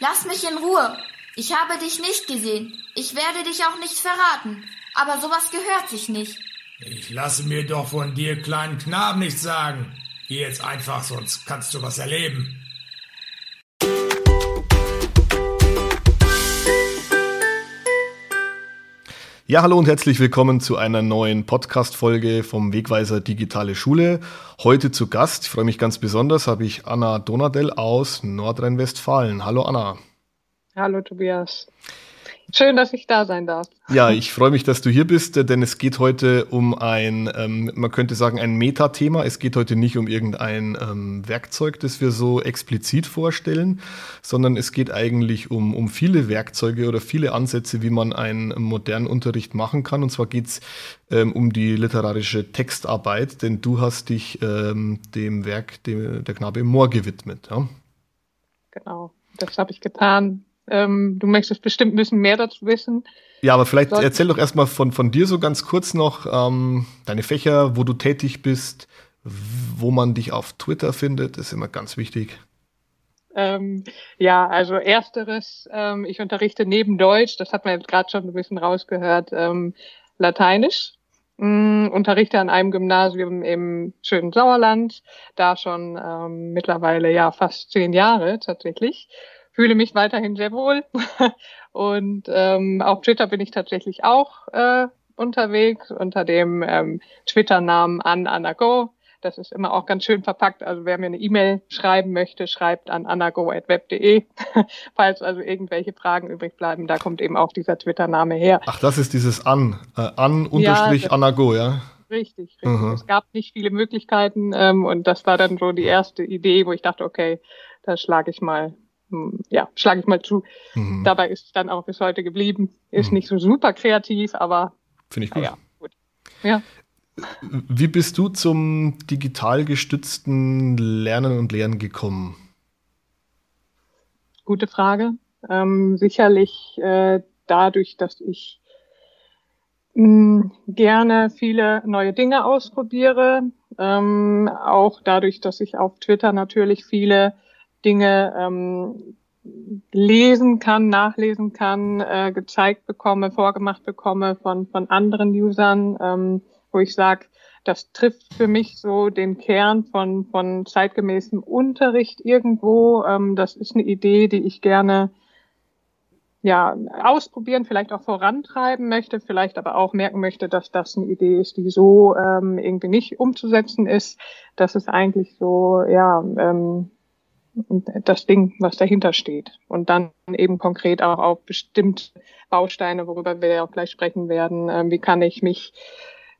Lass mich in Ruhe. Ich habe dich nicht gesehen. Ich werde dich auch nicht verraten. Aber sowas gehört sich nicht. Ich lasse mir doch von dir, kleinen Knaben, nichts sagen. Geh jetzt einfach, sonst kannst du was erleben. Ja, hallo und herzlich willkommen zu einer neuen Podcast-Folge vom Wegweiser Digitale Schule. Heute zu Gast, ich freue mich ganz besonders, habe ich Anna Donadell aus Nordrhein-Westfalen. Hallo Anna. Hallo Tobias. Schön, dass ich da sein darf. Ja, ich freue mich, dass du hier bist, denn es geht heute um ein, ähm, man könnte sagen, ein Metathema. Es geht heute nicht um irgendein ähm, Werkzeug, das wir so explizit vorstellen, sondern es geht eigentlich um, um viele Werkzeuge oder viele Ansätze, wie man einen modernen Unterricht machen kann. Und zwar geht es ähm, um die literarische Textarbeit, denn du hast dich ähm, dem Werk dem, der Knabe im Moor gewidmet. Ja? Genau, das habe ich getan ähm, du möchtest bestimmt ein bisschen mehr dazu wissen. Ja, aber vielleicht Sollten. erzähl doch erstmal von, von dir so ganz kurz noch ähm, deine Fächer, wo du tätig bist, wo man dich auf Twitter findet, ist immer ganz wichtig. Ähm, ja, also ersteres, ähm, ich unterrichte neben Deutsch, das hat man jetzt gerade schon ein bisschen rausgehört, ähm, Lateinisch. Mm, unterrichte an einem Gymnasium im schönen Sauerland, da schon ähm, mittlerweile ja fast zehn Jahre tatsächlich fühle mich weiterhin sehr wohl. Und ähm, auf Twitter bin ich tatsächlich auch äh, unterwegs unter dem ähm, Twitter-Namen an Anago. Das ist immer auch ganz schön verpackt. Also wer mir eine E-Mail schreiben möchte, schreibt an anago.web.de. Falls also irgendwelche Fragen übrig bleiben, da kommt eben auch dieser Twitter-Name her. Ach, das ist dieses an, äh, an unterstrich ja, anago, ja? Richtig, richtig. Mhm. Es gab nicht viele Möglichkeiten ähm, und das war dann so die erste Idee, wo ich dachte, okay, da schlage ich mal ja, schlage ich mal zu. Mhm. Dabei ist es dann auch bis heute geblieben. Ist mhm. nicht so super kreativ, aber finde ich gut. Ja, gut. Ja. Wie bist du zum digital gestützten Lernen und Lehren gekommen? Gute Frage. Ähm, sicherlich äh, dadurch, dass ich mh, hm, gerne viele neue Dinge ausprobiere. Ähm, auch dadurch, dass ich auf Twitter natürlich viele Dinge ähm, lesen kann, nachlesen kann, äh, gezeigt bekomme, vorgemacht bekomme von, von anderen Usern, ähm, wo ich sage, das trifft für mich so den Kern von, von zeitgemäßem Unterricht irgendwo. Ähm, das ist eine Idee, die ich gerne ja, ausprobieren, vielleicht auch vorantreiben möchte, vielleicht aber auch merken möchte, dass das eine Idee ist, die so ähm, irgendwie nicht umzusetzen ist. Das ist eigentlich so, ja, ähm, das Ding, was dahinter steht. Und dann eben konkret auch auf bestimmte Bausteine, worüber wir auch gleich sprechen werden. Ähm, wie kann ich mich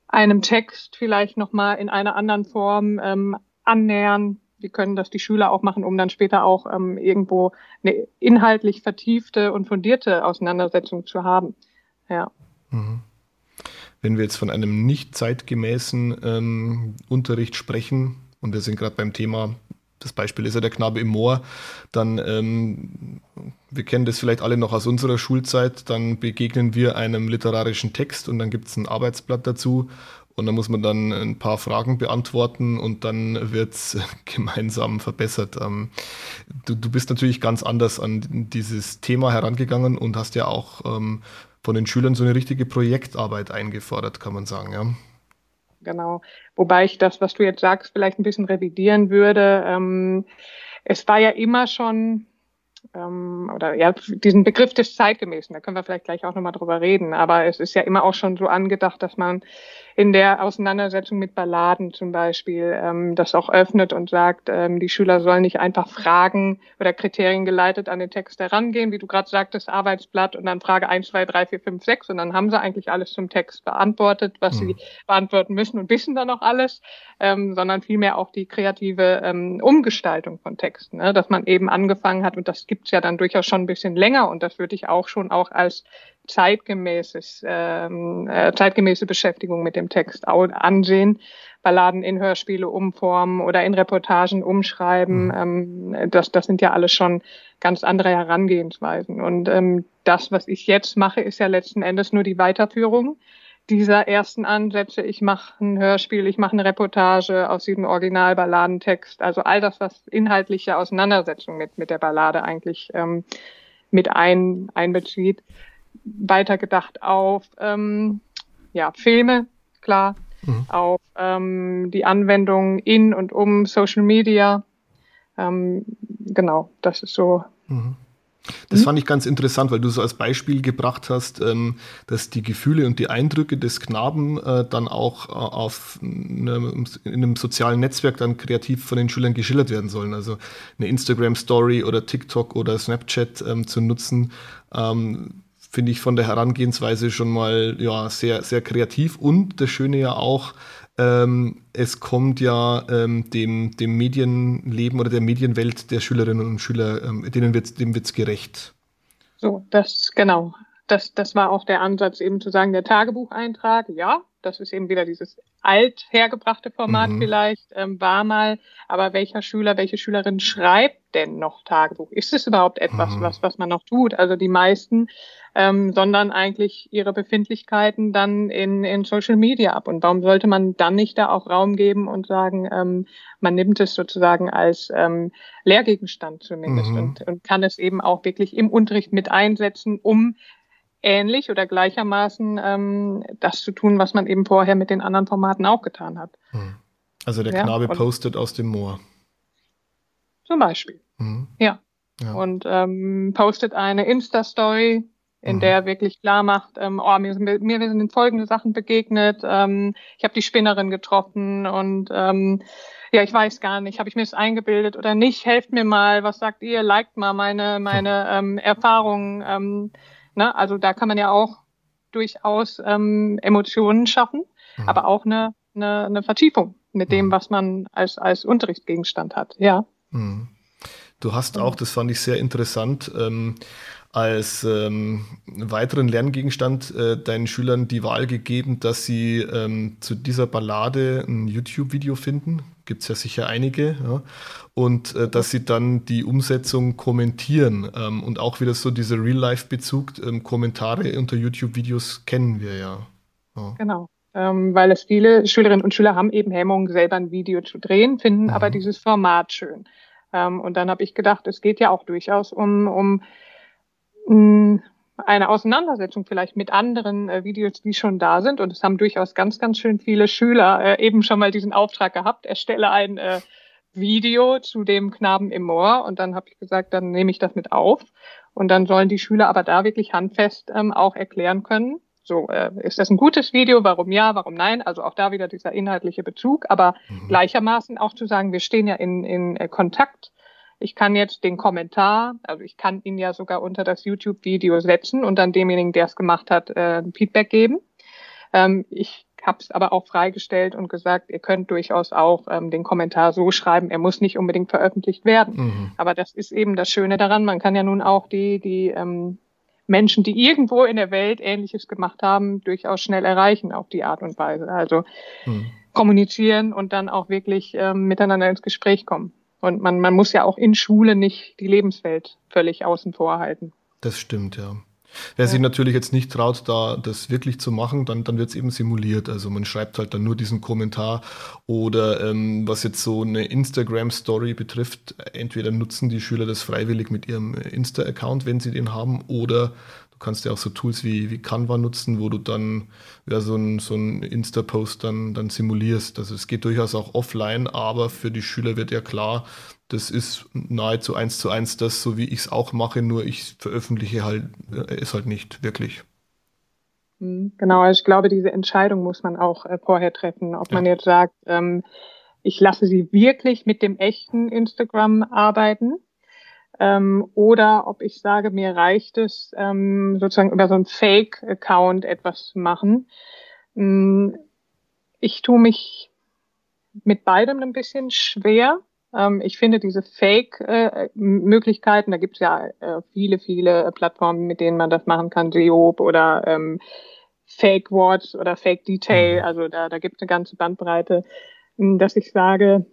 einem Text vielleicht nochmal in einer anderen Form ähm, annähern? Wie können das die Schüler auch machen, um dann später auch ähm, irgendwo eine inhaltlich vertiefte und fundierte Auseinandersetzung zu haben? Ja. Mhm. Wenn wir jetzt von einem nicht zeitgemäßen ähm, Unterricht sprechen, und wir sind gerade beim Thema das Beispiel ist ja der Knabe im Moor, dann, ähm, wir kennen das vielleicht alle noch aus unserer Schulzeit, dann begegnen wir einem literarischen Text und dann gibt es ein Arbeitsblatt dazu. Und dann muss man dann ein paar Fragen beantworten und dann wird es gemeinsam verbessert. Ähm, du, du bist natürlich ganz anders an dieses Thema herangegangen und hast ja auch ähm, von den Schülern so eine richtige Projektarbeit eingefordert, kann man sagen, ja genau. Wobei ich das, was du jetzt sagst, vielleicht ein bisschen revidieren würde. Ähm, es war ja immer schon ähm, oder ja, diesen Begriff des Zeitgemäßen, da können wir vielleicht gleich auch nochmal drüber reden, aber es ist ja immer auch schon so angedacht, dass man in der Auseinandersetzung mit Balladen zum Beispiel ähm, das auch öffnet und sagt, ähm, die Schüler sollen nicht einfach Fragen oder Kriterien geleitet an den Text herangehen, wie du gerade sagtest, Arbeitsblatt und dann Frage eins, zwei, drei, vier, fünf, sechs und dann haben sie eigentlich alles zum Text beantwortet, was mhm. sie beantworten müssen und wissen dann auch alles, ähm, sondern vielmehr auch die kreative ähm, Umgestaltung von Texten, ne? dass man eben angefangen hat und das gibt's ja dann durchaus schon ein bisschen länger und das würde ich auch schon auch als zeitgemäßes, ähm, äh, zeitgemäße Beschäftigung mit dem Text ansehen. Balladen in Hörspiele umformen oder in Reportagen umschreiben. Mhm. Ähm, das, das sind ja alles schon ganz andere Herangehensweisen. Und ähm, das, was ich jetzt mache, ist ja letzten Endes nur die Weiterführung dieser ersten Ansätze. Ich mache ein Hörspiel, ich mache eine Reportage aus diesem Originalballadentext. Also all das, was inhaltliche Auseinandersetzung mit, mit der Ballade eigentlich ähm, mit ein, einbezieht. Weitergedacht auf ähm, ja, Filme, klar, mhm. auf ähm, die Anwendung in und um Social Media. Ähm, genau, das ist so. Mhm. Das mhm. fand ich ganz interessant, weil du so als Beispiel gebracht hast, ähm, dass die Gefühle und die Eindrücke des Knaben äh, dann auch äh, auf einem, in einem sozialen Netzwerk dann kreativ von den Schülern geschildert werden sollen. Also eine Instagram-Story oder TikTok oder Snapchat ähm, zu nutzen, ähm, finde ich von der Herangehensweise schon mal ja sehr sehr kreativ und das Schöne ja auch ähm, es kommt ja ähm, dem, dem Medienleben oder der Medienwelt der Schülerinnen und Schüler, ähm, denen wird, dem wird's gerecht. So, das genau. Das, das war auch der Ansatz, eben zu sagen, der Tagebucheintrag, ja, das ist eben wieder dieses alt hergebrachte Format mhm. vielleicht, ähm, war mal, aber welcher Schüler, welche Schülerin schreibt denn noch Tagebuch? Ist es überhaupt etwas, mhm. was, was man noch tut? Also die meisten, ähm, sondern eigentlich ihre Befindlichkeiten dann in, in Social Media ab. Und warum sollte man dann nicht da auch Raum geben und sagen, ähm, man nimmt es sozusagen als ähm, Lehrgegenstand zumindest mhm. und, und kann es eben auch wirklich im Unterricht mit einsetzen, um ähnlich oder gleichermaßen ähm, das zu tun, was man eben vorher mit den anderen Formaten auch getan hat. Hm. Also der Knabe ja, postet aus dem Moor. Zum Beispiel. Mhm. Ja. ja. Und ähm, postet eine Insta-Story, in mhm. der er wirklich klar macht, ähm, oh, mir sind, mir sind folgende Sachen begegnet, ähm, ich habe die Spinnerin getroffen und ähm, ja, ich weiß gar nicht, habe ich mir das eingebildet oder nicht, helft mir mal, was sagt ihr, liked mal meine, meine ähm, Erfahrungen. Ähm, Ne? Also da kann man ja auch durchaus ähm, Emotionen schaffen, mhm. aber auch eine, eine, eine Vertiefung mit dem, mhm. was man als, als Unterrichtsgegenstand hat. Ja. Mhm. Du hast auch, das fand ich sehr interessant, ähm, als ähm, weiteren Lerngegenstand äh, deinen Schülern die Wahl gegeben, dass sie ähm, zu dieser Ballade ein YouTube-Video finden. Gibt es ja sicher einige. Ja. Und äh, dass sie dann die Umsetzung kommentieren. Ähm, und auch wieder so dieser Real-Life-Bezug. Ähm, Kommentare unter YouTube-Videos kennen wir ja. ja. Genau. Ähm, weil es viele Schülerinnen und Schüler haben eben Hemmungen, selber ein Video zu drehen, finden mhm. aber dieses Format schön. Ähm, und dann habe ich gedacht, es geht ja auch durchaus um, um eine Auseinandersetzung vielleicht mit anderen äh, Videos, die schon da sind. Und es haben durchaus ganz, ganz schön viele Schüler äh, eben schon mal diesen Auftrag gehabt, erstelle ein äh, Video zu dem Knaben im Moor. Und dann habe ich gesagt, dann nehme ich das mit auf. Und dann sollen die Schüler aber da wirklich handfest ähm, auch erklären können, so, äh, ist das ein gutes Video? Warum ja, warum nein? Also auch da wieder dieser inhaltliche Bezug, aber mhm. gleichermaßen auch zu sagen, wir stehen ja in, in äh, Kontakt ich kann jetzt den Kommentar, also ich kann ihn ja sogar unter das YouTube-Video setzen und dann demjenigen, der es gemacht hat, äh, Feedback geben. Ähm, ich habe es aber auch freigestellt und gesagt, ihr könnt durchaus auch ähm, den Kommentar so schreiben, er muss nicht unbedingt veröffentlicht werden. Mhm. Aber das ist eben das Schöne daran. Man kann ja nun auch die, die ähm, Menschen, die irgendwo in der Welt Ähnliches gemacht haben, durchaus schnell erreichen auf die Art und Weise. Also mhm. kommunizieren und dann auch wirklich ähm, miteinander ins Gespräch kommen. Und man, man muss ja auch in Schule nicht die Lebenswelt völlig außen vor halten. Das stimmt, ja. Wer ja. sich natürlich jetzt nicht traut, da das wirklich zu machen, dann, dann wird es eben simuliert. Also man schreibt halt dann nur diesen Kommentar oder ähm, was jetzt so eine Instagram-Story betrifft, entweder nutzen die Schüler das freiwillig mit ihrem Insta-Account, wenn sie den haben, oder Du kannst ja auch so Tools wie, wie Canva nutzen, wo du dann ja, so ein, so ein Insta-Post dann, dann simulierst. Also es geht durchaus auch offline, aber für die Schüler wird ja klar, das ist nahezu eins zu eins das, so wie ich es auch mache, nur ich veröffentliche halt äh, es halt nicht wirklich. Mhm, genau, also ich glaube, diese Entscheidung muss man auch äh, vorher treffen, ob ja. man jetzt sagt, ähm, ich lasse sie wirklich mit dem echten Instagram arbeiten ähm, oder ob ich sage, mir reicht es, ähm, sozusagen über so einen Fake-Account etwas zu machen. Ähm, ich tue mich mit beidem ein bisschen schwer. Ähm, ich finde diese Fake-Möglichkeiten, da gibt es ja äh, viele, viele Plattformen, mit denen man das machen kann, Seob oder ähm, Fake Words oder Fake Detail, mhm. also da, da gibt es eine ganze Bandbreite, dass ich sage,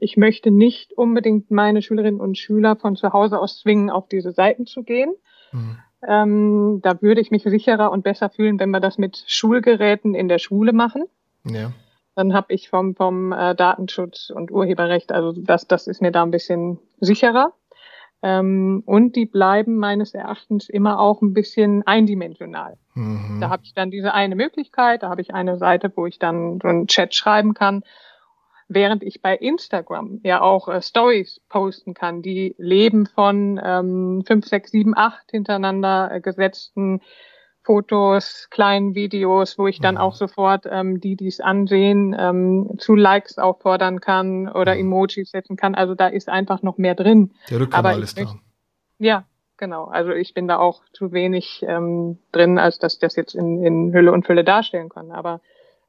ich möchte nicht unbedingt meine Schülerinnen und Schüler von zu Hause aus zwingen, auf diese Seiten zu gehen. Mhm. Ähm, da würde ich mich sicherer und besser fühlen, wenn wir das mit Schulgeräten in der Schule machen. Ja. Dann habe ich vom, vom äh, Datenschutz und Urheberrecht, also das, das ist mir da ein bisschen sicherer. Ähm, und die bleiben meines Erachtens immer auch ein bisschen eindimensional. Mhm. Da habe ich dann diese eine Möglichkeit, da habe ich eine Seite, wo ich dann so einen Chat schreiben kann, während ich bei Instagram ja auch äh, Stories posten kann, die leben von ähm, fünf, sechs, sieben, acht hintereinander äh, gesetzten Fotos, kleinen Videos, wo ich dann mhm. auch sofort ähm, die, die es ansehen, ähm, zu Likes auffordern kann oder mhm. Emojis setzen kann. Also da ist einfach noch mehr drin. Der Rückkanal ist da. Ja, genau. Also ich bin da auch zu wenig ähm, drin, als dass das jetzt in, in Hülle und Fülle darstellen kann. Aber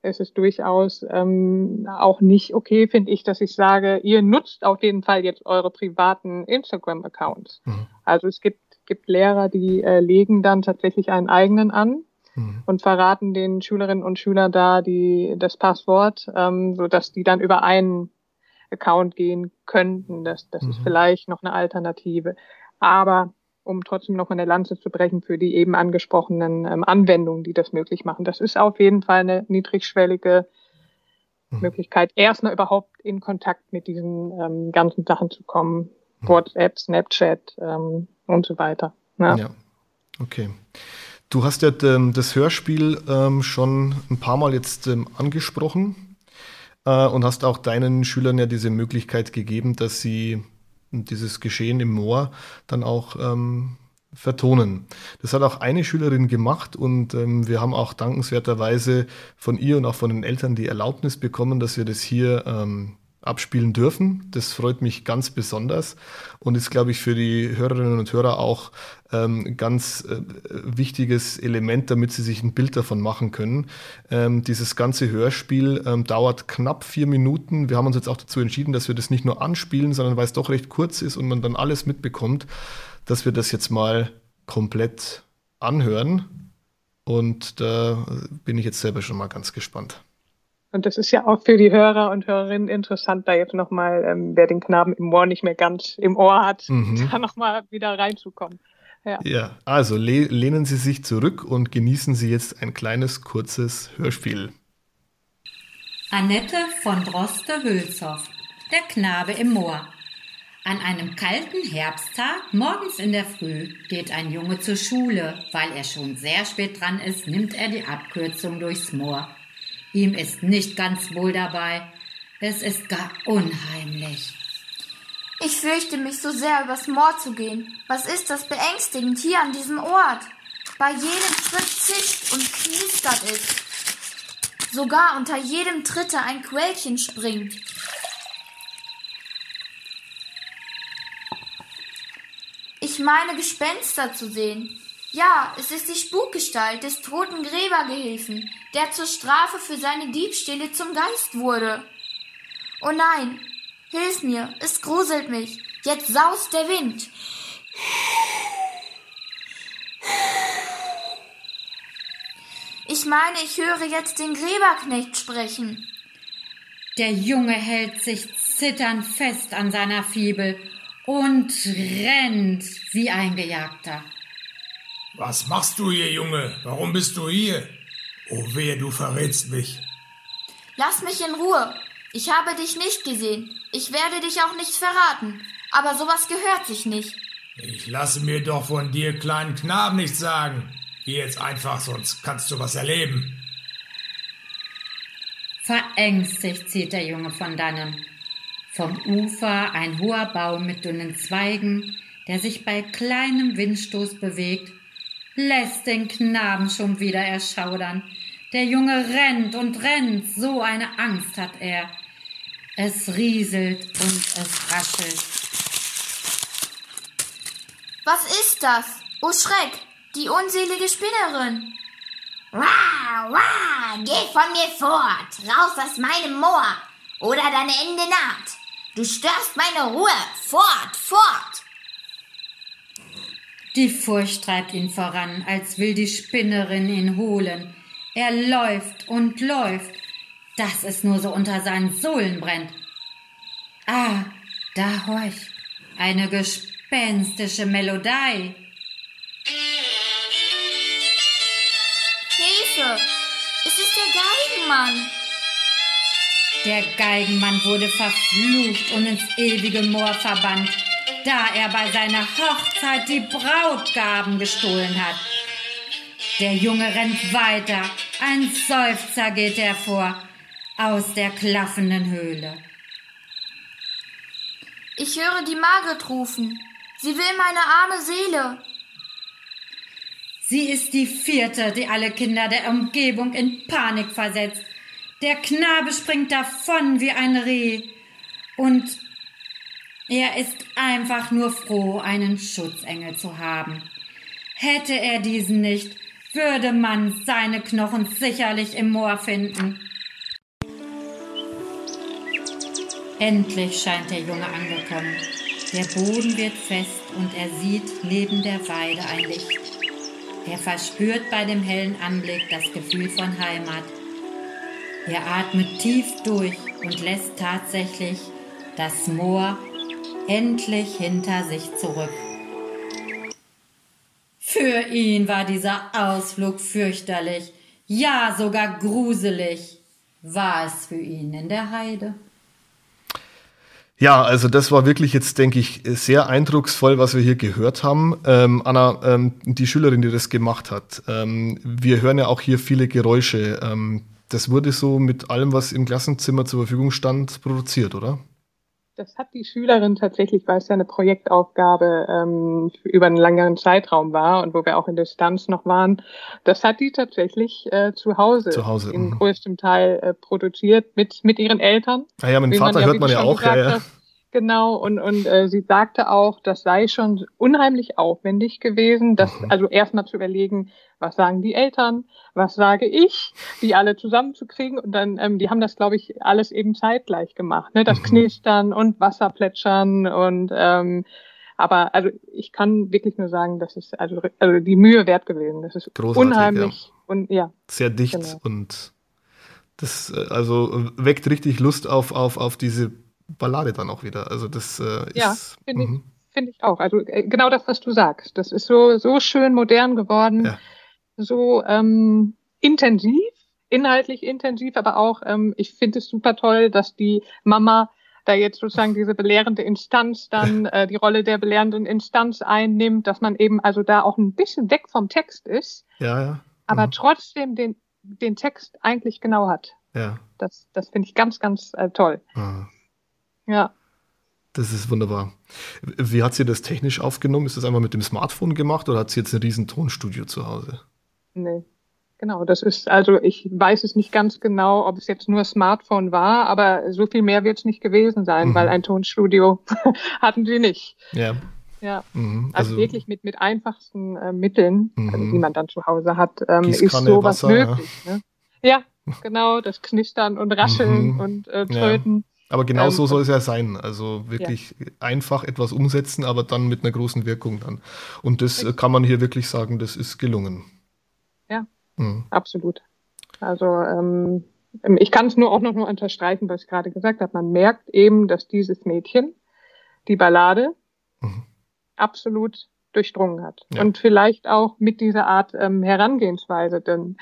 es ist durchaus ähm, auch nicht okay, finde ich, dass ich sage, ihr nutzt auf jeden Fall jetzt eure privaten Instagram-Accounts. Mhm. Also es gibt gibt Lehrer, die äh, legen dann tatsächlich einen eigenen an mhm. und verraten den Schülerinnen und Schülern da die, das Passwort, ähm, so dass die dann über einen Account gehen könnten. Das, das mhm. ist vielleicht noch eine Alternative. Aber um trotzdem noch mal eine Lanze zu brechen für die eben angesprochenen ähm, Anwendungen, die das möglich machen. Das ist auf jeden Fall eine niedrigschwellige mhm. Möglichkeit, erstmal überhaupt in Kontakt mit diesen ähm, ganzen Sachen zu kommen. Mhm. WhatsApp, Snapchat, ähm, und so weiter. Ja, ja. okay. Du hast ja ähm, das Hörspiel ähm, schon ein paar Mal jetzt ähm, angesprochen äh, und hast auch deinen Schülern ja diese Möglichkeit gegeben, dass sie dieses Geschehen im Moor dann auch ähm, vertonen. Das hat auch eine Schülerin gemacht und ähm, wir haben auch dankenswerterweise von ihr und auch von den Eltern die Erlaubnis bekommen, dass wir das hier ähm, abspielen dürfen. Das freut mich ganz besonders und ist, glaube ich, für die Hörerinnen und Hörer auch ähm, ganz äh, wichtiges Element, damit sie sich ein Bild davon machen können. Ähm, dieses ganze Hörspiel ähm, dauert knapp vier Minuten. Wir haben uns jetzt auch dazu entschieden, dass wir das nicht nur anspielen, sondern weil es doch recht kurz ist und man dann alles mitbekommt, dass wir das jetzt mal komplett anhören. Und da bin ich jetzt selber schon mal ganz gespannt. Und das ist ja auch für die Hörer und Hörerinnen interessant, da jetzt nochmal, ähm, wer den Knaben im Ohr nicht mehr ganz im Ohr hat, mhm. da nochmal wieder reinzukommen. Ja, ja also le lehnen Sie sich zurück und genießen Sie jetzt ein kleines, kurzes Hörspiel. Annette von Droste-Hülshoff, der Knabe im Moor. An einem kalten Herbsttag, morgens in der Früh, geht ein Junge zur Schule. Weil er schon sehr spät dran ist, nimmt er die Abkürzung durchs Moor. Ihm ist nicht ganz wohl dabei. Es ist gar unheimlich. Ich fürchte mich so sehr, übers Moor zu gehen. Was ist das beängstigend hier an diesem Ort? Bei jedem Tritt zischt und knistert es. Sogar unter jedem Tritte ein Quellchen springt. Ich meine Gespenster zu sehen. Ja, es ist die Spukgestalt des toten Gräbergehilfen, der zur Strafe für seine Diebstähle zum Geist wurde. Oh nein, hilf mir, es gruselt mich. Jetzt saust der Wind. Ich meine, ich höre jetzt den Gräberknecht sprechen. Der Junge hält sich zitternd fest an seiner Fibel und rennt wie ein Gejagter. Was machst du hier, Junge? Warum bist du hier? Oh wehe, du verrätst mich. Lass mich in Ruhe. Ich habe dich nicht gesehen. Ich werde dich auch nicht verraten. Aber sowas gehört sich nicht. Ich lasse mir doch von dir, kleinen Knaben, nichts sagen. Geh jetzt einfach, sonst kannst du was erleben. Verängstigt zieht der Junge von dannen. Vom Ufer ein hoher Baum mit dünnen Zweigen, der sich bei kleinem Windstoß bewegt lässt den Knaben schon wieder erschaudern. Der Junge rennt und rennt, so eine Angst hat er. Es rieselt und es raschelt. Was ist das? Oh Schreck, die unselige Spinnerin. Wah, wah, geh von mir fort, raus aus meinem Moor, oder dein Ende naht. Du störst meine Ruhe, fort, fort. Die Furcht treibt ihn voran, als will die Spinnerin ihn holen. Er läuft und läuft, dass es nur so unter seinen Sohlen brennt. Ah, da horch, eine gespenstische Melodie. Hilfe! Es ist der Geigenmann! Der Geigenmann wurde verflucht und ins ewige Moor verbannt, da er bei seiner Hochzeit die Brautgaben gestohlen hat. Der Junge rennt weiter, ein Seufzer geht hervor aus der klaffenden Höhle. Ich höre die Margret rufen. Sie will meine arme Seele. Sie ist die vierte, die alle Kinder der Umgebung in Panik versetzt. Der Knabe springt davon wie ein Reh. Und er ist einfach nur froh, einen Schutzengel zu haben. Hätte er diesen nicht, würde man seine Knochen sicherlich im Moor finden. Endlich scheint der Junge angekommen. Der Boden wird fest und er sieht neben der Weide ein Licht. Er verspürt bei dem hellen Anblick das Gefühl von Heimat. Er atmet tief durch und lässt tatsächlich das Moor endlich hinter sich zurück. Für ihn war dieser Ausflug fürchterlich, ja sogar gruselig. War es für ihn in der Heide. Ja, also das war wirklich jetzt, denke ich, sehr eindrucksvoll, was wir hier gehört haben. Ähm, Anna, ähm, die Schülerin, die das gemacht hat, ähm, wir hören ja auch hier viele Geräusche. Ähm, das wurde so mit allem, was im Klassenzimmer zur Verfügung stand, produziert, oder? Das hat die Schülerin tatsächlich, weil es ja eine Projektaufgabe ähm, über einen längeren Zeitraum war und wo wir auch in Distanz noch waren, das hat die tatsächlich äh, zu Hause, zu Hause im mh. größten Teil äh, produziert mit, mit ihren Eltern. Ah ja, dem Vater ja, hört man ja auch. Ja, ja. Genau, und, und äh, sie sagte auch, das sei schon unheimlich aufwendig gewesen, das mhm. also erstmal zu überlegen, was sagen die Eltern, was sage ich, die alle zusammenzukriegen. Und dann, ähm, die haben das, glaube ich, alles eben zeitgleich gemacht. Ne? Das mhm. Knistern und Wasserplätschern und ähm, aber also ich kann wirklich nur sagen, das ist also, also die Mühe wert gewesen. Das ist Großartig, unheimlich ja. und ja. Sehr dicht genau. und das äh, also weckt richtig Lust auf, auf, auf diese Ballade dann auch wieder. Also das äh, ist. Ja, finde ich, mhm. find ich auch. Also äh, genau das, was du sagst. Das ist so, so schön modern geworden, ja. so ähm, intensiv, inhaltlich intensiv, aber auch, ähm, ich finde es super toll, dass die Mama da jetzt sozusagen diese belehrende Instanz dann äh, die Rolle der belehrenden Instanz einnimmt, dass man eben also da auch ein bisschen weg vom Text ist, ja, ja. aber mhm. trotzdem den, den Text eigentlich genau hat. Ja. Das, das finde ich ganz, ganz äh, toll. Mhm. Ja. Das ist wunderbar. Wie hat sie das technisch aufgenommen? Ist das einmal mit dem Smartphone gemacht oder hat sie jetzt ein riesen Tonstudio zu Hause? Nee. Genau, das ist, also ich weiß es nicht ganz genau, ob es jetzt nur Smartphone war, aber so viel mehr wird es nicht gewesen sein, mhm. weil ein Tonstudio hatten sie nicht. Ja. Ja, mhm. also, also, wirklich mit, mit einfachsten äh, Mitteln, mhm. also, die man dann zu Hause hat, ähm, ist sowas Wasser, möglich. Ja. Ne? ja. genau, das Knistern und Rascheln mhm. und äh, Tröten. Ja. Aber genau ähm, so soll es ja sein. Also wirklich ja. einfach etwas umsetzen, aber dann mit einer großen Wirkung dann. Und das Richtig. kann man hier wirklich sagen, das ist gelungen. Ja, mhm. absolut. Also ähm, ich kann es nur auch noch nur unterstreichen, was ich gerade gesagt habe. Man merkt eben, dass dieses Mädchen die Ballade mhm. absolut durchdrungen hat. Ja. Und vielleicht auch mit dieser Art ähm, Herangehensweise, denn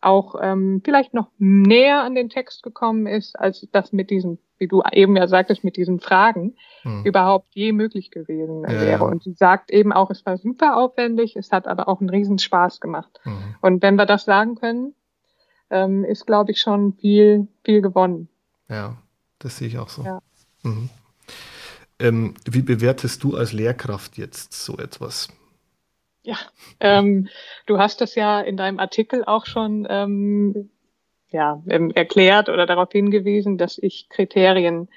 auch ähm, vielleicht noch näher an den Text gekommen ist, als das mit diesen wie du eben ja sagtest, mit diesen Fragen hm. überhaupt je möglich gewesen ja, wäre. Und sie sagt eben auch, es war super aufwendig, es hat aber auch einen riesen Spaß gemacht. Mhm. Und wenn wir das sagen können, ähm, ist, glaube ich, schon viel, viel gewonnen. Ja, das sehe ich auch so. Ja. Mhm. Ähm, wie bewertest du als Lehrkraft jetzt so etwas? Ja, ähm, du hast das ja in deinem Artikel auch schon ähm, ja, ähm, erklärt oder darauf hingewiesen, dass ich Kriterien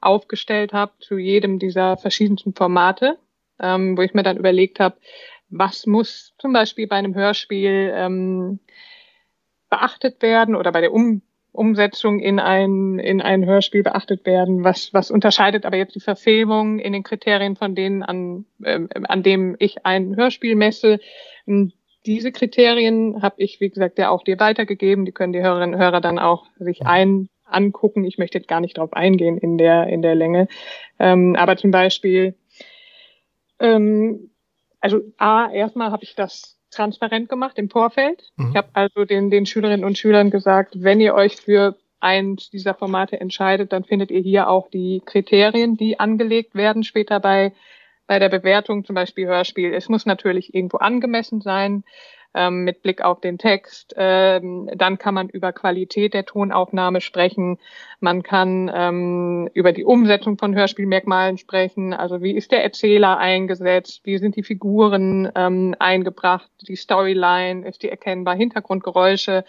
aufgestellt habe zu jedem dieser verschiedensten Formate, ähm, wo ich mir dann überlegt habe, was muss zum Beispiel bei einem Hörspiel ähm, beachtet werden oder bei der um Umsetzung in ein, in ein Hörspiel beachtet werden? Was, was unterscheidet aber jetzt die Verfilmung in den Kriterien von denen, an, ähm, an dem ich ein Hörspiel messe? Diese Kriterien habe ich, wie gesagt, ja auch dir weitergegeben. Die können die Hörerinnen und Hörer dann auch sich ein angucken. Ich möchte jetzt gar nicht darauf eingehen in der, in der Länge. Ähm, aber zum Beispiel, ähm, also A, erstmal habe ich das transparent gemacht im Vorfeld. Mhm. Ich habe also den, den Schülerinnen und Schülern gesagt, wenn ihr euch für eins dieser Formate entscheidet, dann findet ihr hier auch die Kriterien, die angelegt werden später bei, bei der Bewertung, zum Beispiel Hörspiel. Es muss natürlich irgendwo angemessen sein ähm, mit Blick auf den Text. Ähm, dann kann man über Qualität der Tonaufnahme sprechen. Man kann ähm, über die Umsetzung von Hörspielmerkmalen sprechen. Also wie ist der Erzähler eingesetzt? Wie sind die Figuren ähm, eingebracht? Die Storyline, ist die erkennbar? Hintergrundgeräusche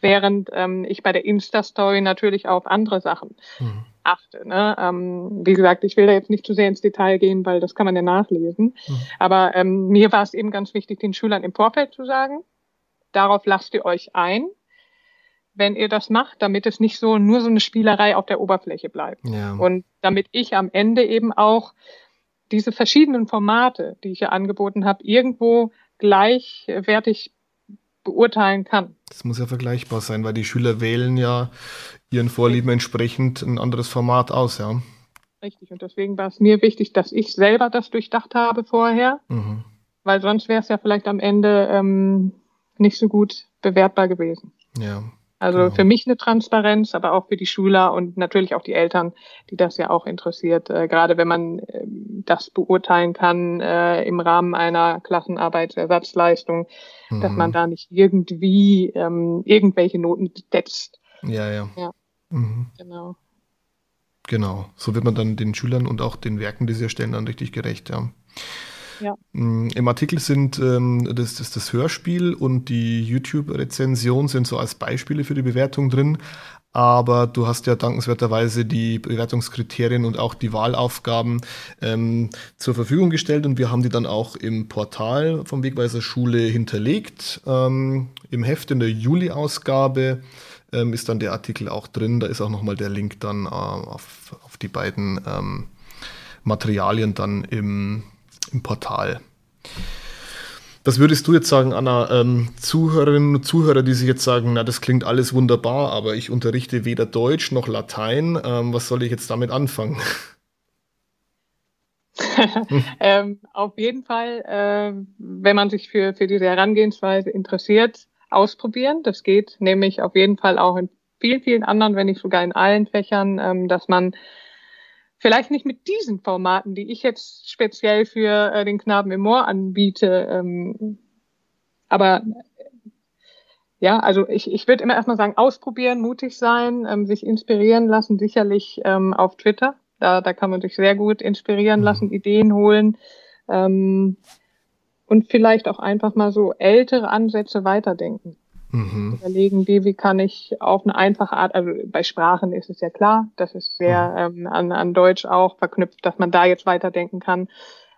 während ähm, ich bei der Insta-Story natürlich auf andere Sachen mhm. Achte. Ne? Ähm, wie gesagt, ich will da jetzt nicht zu sehr ins Detail gehen, weil das kann man ja nachlesen. Mhm. Aber ähm, mir war es eben ganz wichtig, den Schülern im Vorfeld zu sagen, darauf lasst ihr euch ein, wenn ihr das macht, damit es nicht so nur so eine Spielerei auf der Oberfläche bleibt. Ja. Und damit ich am Ende eben auch diese verschiedenen Formate, die ich ja angeboten habe, irgendwo gleichwertig beurteilen kann. Das muss ja vergleichbar sein, weil die Schüler wählen ja ihren Vorlieben entsprechend ein anderes Format aus, ja. Richtig, und deswegen war es mir wichtig, dass ich selber das durchdacht habe vorher, mhm. weil sonst wäre es ja vielleicht am Ende ähm, nicht so gut bewertbar gewesen. Ja. Also genau. für mich eine Transparenz, aber auch für die Schüler und natürlich auch die Eltern, die das ja auch interessiert. Äh, gerade wenn man äh, das beurteilen kann äh, im Rahmen einer Klassenarbeitsersatzleistung, mhm. dass man mhm. da nicht irgendwie ähm, irgendwelche Noten setzt. Ja, ja. Ja, mhm. genau. Genau, so wird man dann den Schülern und auch den Werken, die sie erstellen, dann richtig gerecht, ja. Ja. Mm, Im Artikel sind ähm, das, das, das Hörspiel und die YouTube-Rezension sind so als Beispiele für die Bewertung drin. Aber du hast ja dankenswerterweise die Bewertungskriterien und auch die Wahlaufgaben ähm, zur Verfügung gestellt und wir haben die dann auch im Portal vom Wegweiser Schule hinterlegt. Ähm, Im Heft in der Juli-Ausgabe ähm, ist dann der Artikel auch drin. Da ist auch nochmal der Link dann äh, auf, auf die beiden ähm, Materialien dann im im Portal. Was würdest du jetzt sagen, Anna? Ähm, Zuhörerinnen und Zuhörer, die sich jetzt sagen, na, das klingt alles wunderbar, aber ich unterrichte weder Deutsch noch Latein. Ähm, was soll ich jetzt damit anfangen? ähm, auf jeden Fall, äh, wenn man sich für, für diese Herangehensweise interessiert, ausprobieren. Das geht nämlich auf jeden Fall auch in vielen, vielen anderen, wenn nicht sogar in allen Fächern, ähm, dass man Vielleicht nicht mit diesen Formaten, die ich jetzt speziell für äh, den Knaben im Moor anbiete. Ähm, aber ja, also ich, ich würde immer erstmal sagen, ausprobieren, mutig sein, ähm, sich inspirieren lassen, sicherlich ähm, auf Twitter. Da, da kann man sich sehr gut inspirieren lassen, mhm. Ideen holen. Ähm, und vielleicht auch einfach mal so ältere Ansätze weiterdenken. Mhm. Überlegen, wie, wie kann ich auf eine einfache Art, also bei Sprachen ist es ja klar, das ist sehr mhm. ähm, an, an Deutsch auch verknüpft, dass man da jetzt weiterdenken kann.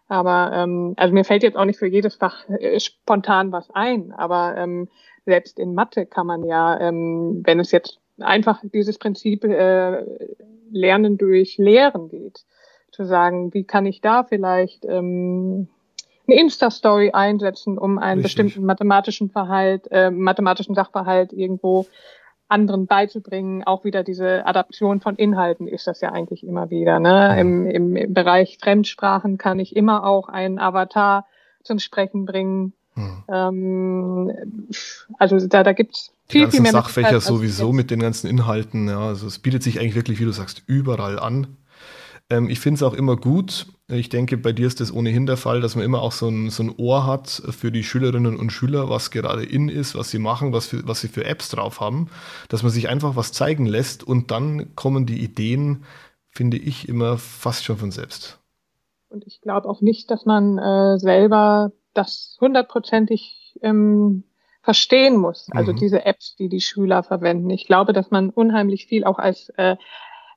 Aber ähm, also mir fällt jetzt auch nicht für jedes Fach äh, spontan was ein, aber ähm, selbst in Mathe kann man ja, ähm, wenn es jetzt einfach dieses Prinzip äh, Lernen durch Lehren geht, zu sagen, wie kann ich da vielleicht ähm, eine Insta-Story einsetzen, um einen Richtig. bestimmten mathematischen Verhalt, äh, mathematischen Sachverhalt irgendwo anderen beizubringen. Auch wieder diese Adaption von Inhalten ist das ja eigentlich immer wieder. Ne? Im, im, Im Bereich Fremdsprachen kann ich immer auch einen Avatar zum Sprechen bringen. Hm. Ähm, also da, da gibt's viel, viel mehr Sachfächer sowieso mit den ganzen Inhalten. Ja, also es bietet sich eigentlich wirklich, wie du sagst, überall an. Ähm, ich finde es auch immer gut. Ich denke, bei dir ist das ohnehin der Fall, dass man immer auch so ein, so ein Ohr hat für die Schülerinnen und Schüler, was gerade in ist, was sie machen, was, für, was sie für Apps drauf haben, dass man sich einfach was zeigen lässt und dann kommen die Ideen, finde ich, immer fast schon von selbst. Und ich glaube auch nicht, dass man äh, selber das hundertprozentig ähm, verstehen muss. Also mhm. diese Apps, die die Schüler verwenden. Ich glaube, dass man unheimlich viel auch als äh,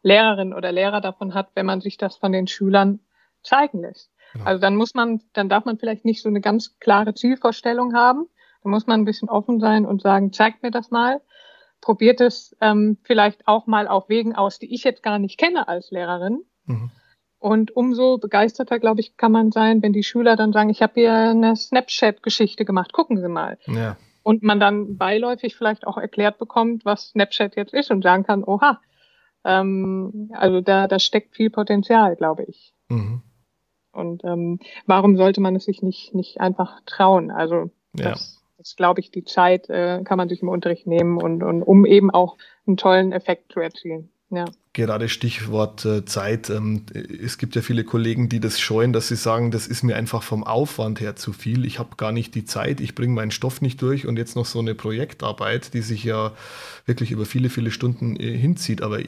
Lehrerin oder Lehrer davon hat, wenn man sich das von den Schülern zeigen lässt. Genau. Also dann muss man, dann darf man vielleicht nicht so eine ganz klare Zielvorstellung haben. Da muss man ein bisschen offen sein und sagen, zeigt mir das mal. Probiert es ähm, vielleicht auch mal auf Wegen aus, die ich jetzt gar nicht kenne als Lehrerin. Mhm. Und umso begeisterter, glaube ich, kann man sein, wenn die Schüler dann sagen, ich habe hier eine Snapchat-Geschichte gemacht, gucken Sie mal. Ja. Und man dann beiläufig vielleicht auch erklärt bekommt, was Snapchat jetzt ist und sagen kann, oha, ähm, also da, da steckt viel Potenzial, glaube ich. Mhm. Und ähm, warum sollte man es sich nicht, nicht einfach trauen? Also Ja. Das, das glaube ich, die Zeit äh, kann man sich im Unterricht nehmen und, und um eben auch einen tollen Effekt zu erzielen. Ja. Gerade Stichwort äh, Zeit. Ähm, es gibt ja viele Kollegen, die das scheuen, dass sie sagen, das ist mir einfach vom Aufwand her zu viel. Ich habe gar nicht die Zeit, ich bringe meinen Stoff nicht durch und jetzt noch so eine Projektarbeit, die sich ja wirklich über viele, viele Stunden äh, hinzieht. Aber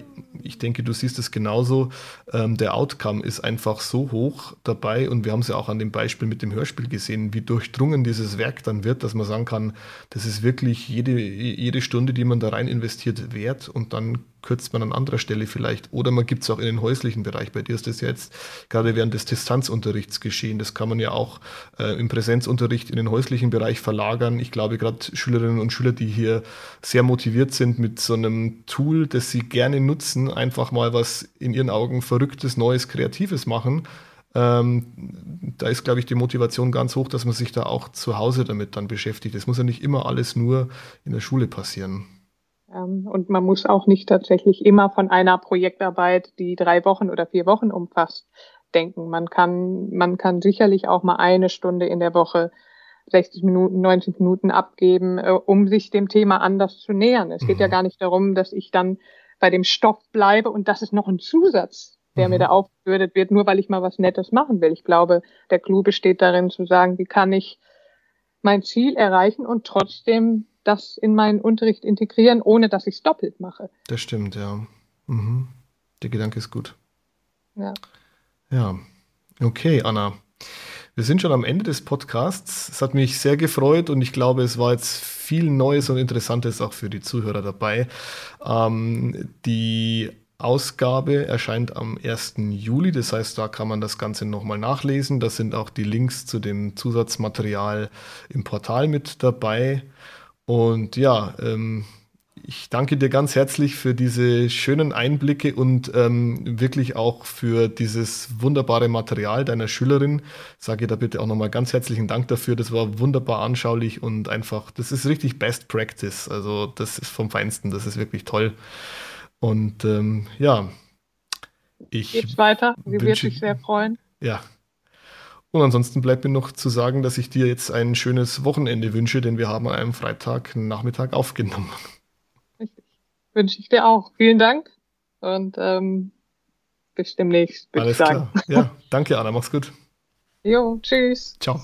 ich denke, du siehst es genauso. Ähm, der Outcome ist einfach so hoch dabei und wir haben es ja auch an dem Beispiel mit dem Hörspiel gesehen, wie durchdrungen dieses Werk dann wird, dass man sagen kann, das ist wirklich jede, jede Stunde, die man da rein investiert, wert und dann kürzt man an anderer Stelle vielleicht. Oder man gibt es auch in den häuslichen Bereich. Bei dir ist das jetzt gerade während des Distanzunterrichts geschehen. Das kann man ja auch äh, im Präsenzunterricht in den häuslichen Bereich verlagern. Ich glaube, gerade Schülerinnen und Schüler, die hier sehr motiviert sind mit so einem Tool, das sie gerne nutzen, einfach mal was in ihren Augen Verrücktes, Neues, Kreatives machen. Ähm, da ist, glaube ich, die Motivation ganz hoch, dass man sich da auch zu Hause damit dann beschäftigt. Es muss ja nicht immer alles nur in der Schule passieren. Ähm, und man muss auch nicht tatsächlich immer von einer Projektarbeit, die drei Wochen oder vier Wochen umfasst, denken. Man kann, man kann sicherlich auch mal eine Stunde in der Woche 60 Minuten, 90 Minuten abgeben, äh, um sich dem Thema anders zu nähern. Es geht ja mhm. gar nicht darum, dass ich dann bei dem Stoff bleibe und das ist noch ein Zusatz, der mhm. mir da aufgebürdet wird, nur weil ich mal was Nettes machen will. Ich glaube, der Clou besteht darin zu sagen, wie kann ich mein Ziel erreichen und trotzdem das in meinen Unterricht integrieren, ohne dass ich es doppelt mache. Das stimmt, ja. Mhm. Der Gedanke ist gut. Ja. Ja. Okay, Anna. Wir sind schon am Ende des Podcasts. Es hat mich sehr gefreut und ich glaube, es war jetzt viel Neues und Interessantes auch für die Zuhörer dabei. Ähm, die Ausgabe erscheint am 1. Juli, das heißt, da kann man das Ganze nochmal nachlesen. Da sind auch die Links zu dem Zusatzmaterial im Portal mit dabei. Und ja, ähm, ich danke dir ganz herzlich für diese schönen Einblicke und ähm, wirklich auch für dieses wunderbare Material deiner Schülerin. Sage da bitte auch nochmal ganz herzlichen Dank dafür. Das war wunderbar anschaulich und einfach, das ist richtig Best Practice. Also das ist vom Feinsten, das ist wirklich toll. Und ähm, ja, ich. Geht's weiter. Sie wird sich sehr freuen. Ja, und ansonsten bleibt mir noch zu sagen, dass ich dir jetzt ein schönes Wochenende wünsche, denn wir haben an einem Freitagnachmittag aufgenommen. Richtig. Wünsche ich dir auch. Vielen Dank und ähm, bis demnächst, würde ich sagen. Klar. Ja, danke Anna, mach's gut. Jo, tschüss. Ciao.